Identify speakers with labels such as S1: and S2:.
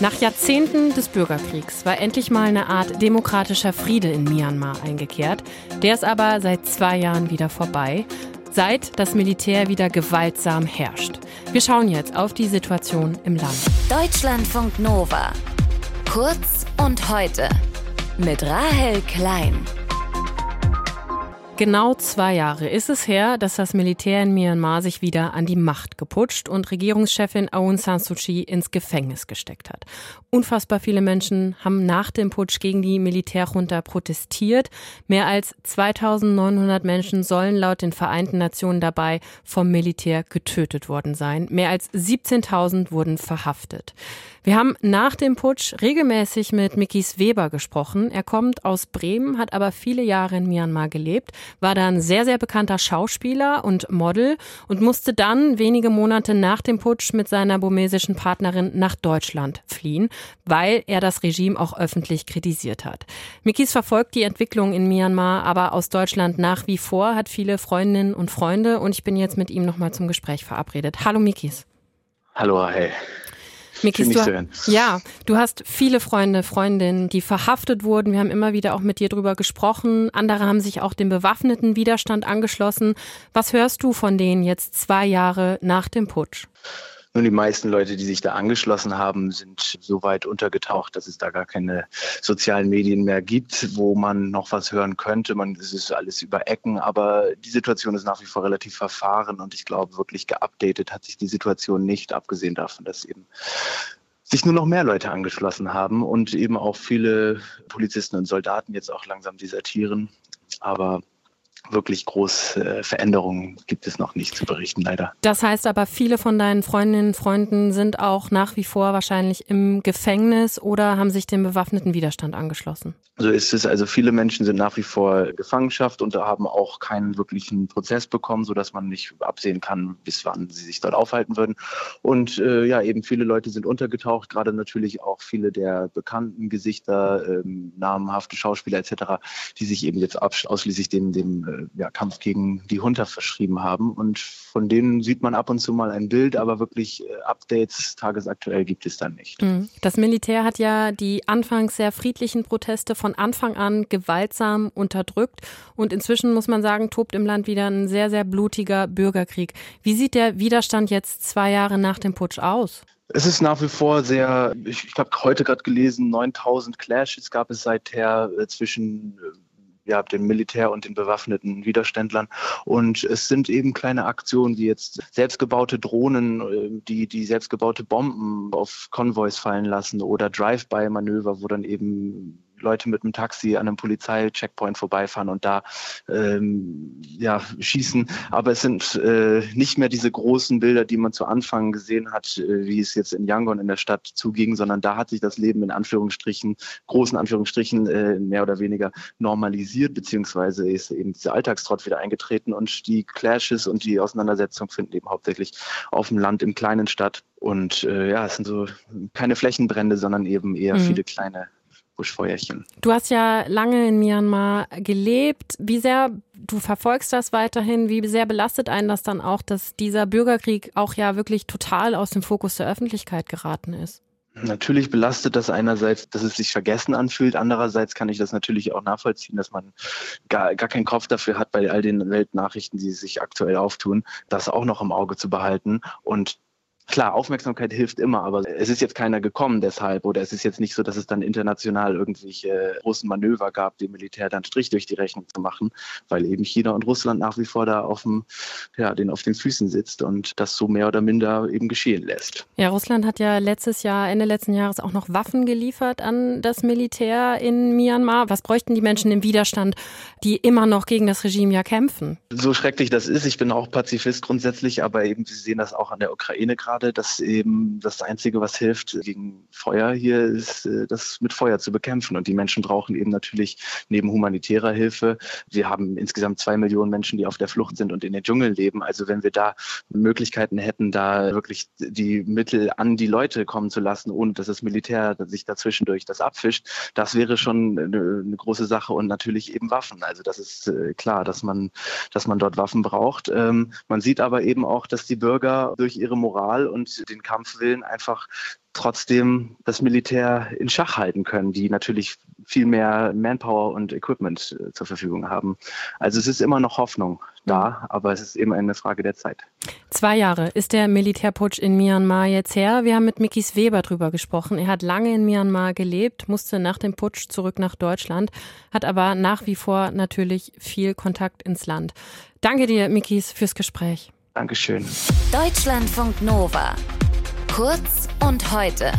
S1: Nach Jahrzehnten des Bürgerkriegs war endlich mal eine Art demokratischer Friede in Myanmar eingekehrt. Der ist aber seit zwei Jahren wieder vorbei, seit das Militär wieder gewaltsam herrscht. Wir schauen jetzt auf die Situation im Land.
S2: Deutschlandfunk Nova. Kurz und heute. Mit Rahel Klein.
S1: Genau zwei Jahre ist es her, dass das Militär in Myanmar sich wieder an die Macht geputscht und Regierungschefin Aung San Suu Kyi ins Gefängnis gesteckt hat. Unfassbar viele Menschen haben nach dem Putsch gegen die Militärjunta protestiert. Mehr als 2900 Menschen sollen laut den Vereinten Nationen dabei vom Militär getötet worden sein. Mehr als 17.000 wurden verhaftet. Wir haben nach dem Putsch regelmäßig mit Mikis Weber gesprochen. Er kommt aus Bremen, hat aber viele Jahre in Myanmar gelebt, war dann sehr, sehr bekannter Schauspieler und Model und musste dann wenige Monate nach dem Putsch mit seiner burmesischen Partnerin nach Deutschland fliehen, weil er das Regime auch öffentlich kritisiert hat. Mikis verfolgt die Entwicklung in Myanmar aber aus Deutschland nach wie vor, hat viele Freundinnen und Freunde und ich bin jetzt mit ihm nochmal zum Gespräch verabredet. Hallo Mikis.
S3: Hallo, hey.
S1: Mikis, du, ja, du hast viele Freunde, Freundinnen, die verhaftet wurden. Wir haben immer wieder auch mit dir drüber gesprochen. Andere haben sich auch dem bewaffneten Widerstand angeschlossen. Was hörst du von denen jetzt zwei Jahre nach dem Putsch?
S3: Nun, die meisten Leute, die sich da angeschlossen haben, sind so weit untergetaucht, dass es da gar keine sozialen Medien mehr gibt, wo man noch was hören könnte. Man, es ist alles über Ecken, aber die Situation ist nach wie vor relativ verfahren und ich glaube, wirklich geupdatet hat sich die Situation nicht, abgesehen davon, dass eben sich nur noch mehr Leute angeschlossen haben und eben auch viele Polizisten und Soldaten jetzt auch langsam desertieren. Aber wirklich große äh, Veränderungen gibt es noch nicht zu berichten, leider.
S1: Das heißt aber, viele von deinen Freundinnen und Freunden sind auch nach wie vor wahrscheinlich im Gefängnis oder haben sich dem bewaffneten Widerstand angeschlossen.
S3: So ist es. Also viele Menschen sind nach wie vor Gefangenschaft und haben auch keinen wirklichen Prozess bekommen, sodass man nicht absehen kann, bis wann sie sich dort aufhalten würden. Und äh, ja, eben viele Leute sind untergetaucht, gerade natürlich auch viele der bekannten Gesichter, ähm, namhafte Schauspieler etc., die sich eben jetzt ausschließlich dem, dem äh, ja, Kampf gegen die Hunter verschrieben haben. Und von denen sieht man ab und zu mal ein Bild, aber wirklich äh, Updates tagesaktuell gibt es dann nicht.
S1: Mhm. Das Militär hat ja die anfangs sehr friedlichen Proteste von Anfang an gewaltsam unterdrückt. Und inzwischen muss man sagen, tobt im Land wieder ein sehr, sehr blutiger Bürgerkrieg. Wie sieht der Widerstand jetzt zwei Jahre nach dem Putsch aus?
S3: Es ist nach wie vor sehr, ich, ich habe heute gerade gelesen, 9000 Clashes gab es seither äh, zwischen äh, ja, dem Militär und den bewaffneten Widerständlern. Und es sind eben kleine Aktionen, wie jetzt selbstgebaute Drohnen, äh, die, die selbstgebaute Bomben auf Konvois fallen lassen oder Drive-by-Manöver, wo dann eben Leute mit einem Taxi an einem Polizeicheckpoint vorbeifahren und da ähm, ja, schießen. Aber es sind äh, nicht mehr diese großen Bilder, die man zu Anfang gesehen hat, äh, wie es jetzt in Yangon in der Stadt zuging, sondern da hat sich das Leben in Anführungsstrichen, großen Anführungsstrichen, äh, mehr oder weniger normalisiert, beziehungsweise ist eben dieser Alltagstrott wieder eingetreten und die Clashes und die Auseinandersetzungen finden eben hauptsächlich auf dem Land, im Kleinen statt. Und äh, ja, es sind so keine Flächenbrände, sondern eben eher mhm. viele kleine Buschfeuerchen.
S1: Du hast ja lange in Myanmar gelebt. Wie sehr, du verfolgst das weiterhin, wie sehr belastet einen das dann auch, dass dieser Bürgerkrieg auch ja wirklich total aus dem Fokus der Öffentlichkeit geraten ist?
S3: Natürlich belastet das einerseits, dass es sich vergessen anfühlt. Andererseits kann ich das natürlich auch nachvollziehen, dass man gar, gar keinen Kopf dafür hat, bei all den Weltnachrichten, die sich aktuell auftun, das auch noch im Auge zu behalten. Und Klar, Aufmerksamkeit hilft immer, aber es ist jetzt keiner gekommen deshalb oder es ist jetzt nicht so, dass es dann international irgendwelche großen Manöver gab, dem Militär dann Strich durch die Rechnung zu machen, weil eben China und Russland nach wie vor da auf dem, ja, den auf den Füßen sitzt und das so mehr oder minder eben geschehen lässt.
S1: Ja, Russland hat ja letztes Jahr, Ende letzten Jahres auch noch Waffen geliefert an das Militär in Myanmar. Was bräuchten die Menschen im Widerstand, die immer noch gegen das Regime ja kämpfen?
S3: So schrecklich das ist, ich bin auch Pazifist grundsätzlich, aber eben Sie sehen das auch an der Ukraine gerade gerade, dass eben das Einzige, was hilft gegen Feuer hier, ist, äh, das mit Feuer zu bekämpfen. Und die Menschen brauchen eben natürlich neben humanitärer Hilfe, wir haben insgesamt zwei Millionen Menschen, die auf der Flucht sind und in den Dschungeln leben. Also wenn wir da Möglichkeiten hätten, da wirklich die Mittel an die Leute kommen zu lassen, ohne dass das Militär sich dazwischendurch das abfischt, das wäre schon eine, eine große Sache und natürlich eben Waffen. Also das ist äh, klar, dass man, dass man dort Waffen braucht. Ähm, man sieht aber eben auch, dass die Bürger durch ihre Moral Und den Kampfwillen einfach trotzdem das Militär in Schach halten können, die natürlich viel mehr Manpower und Equipment äh, zur Verfügung haben. Also es ist immer noch Hoffnung da, aber es ist eben eine Frage der Zeit.
S1: Zwei Jahre ist der Militärputsch in Myanmar jetzt her. Wir haben mit Mikis Weber drüber gesprochen. Er hat lange in Myanmar gelebt, musste nach dem Putsch zurück nach Deutschland, hat aber nach wie vor natürlich viel Kontakt ins Land. Danke dir, Mikis, fürs Gespräch.
S3: Dankeschön.
S2: Deutschlandfunk Nova. Kurz und heute.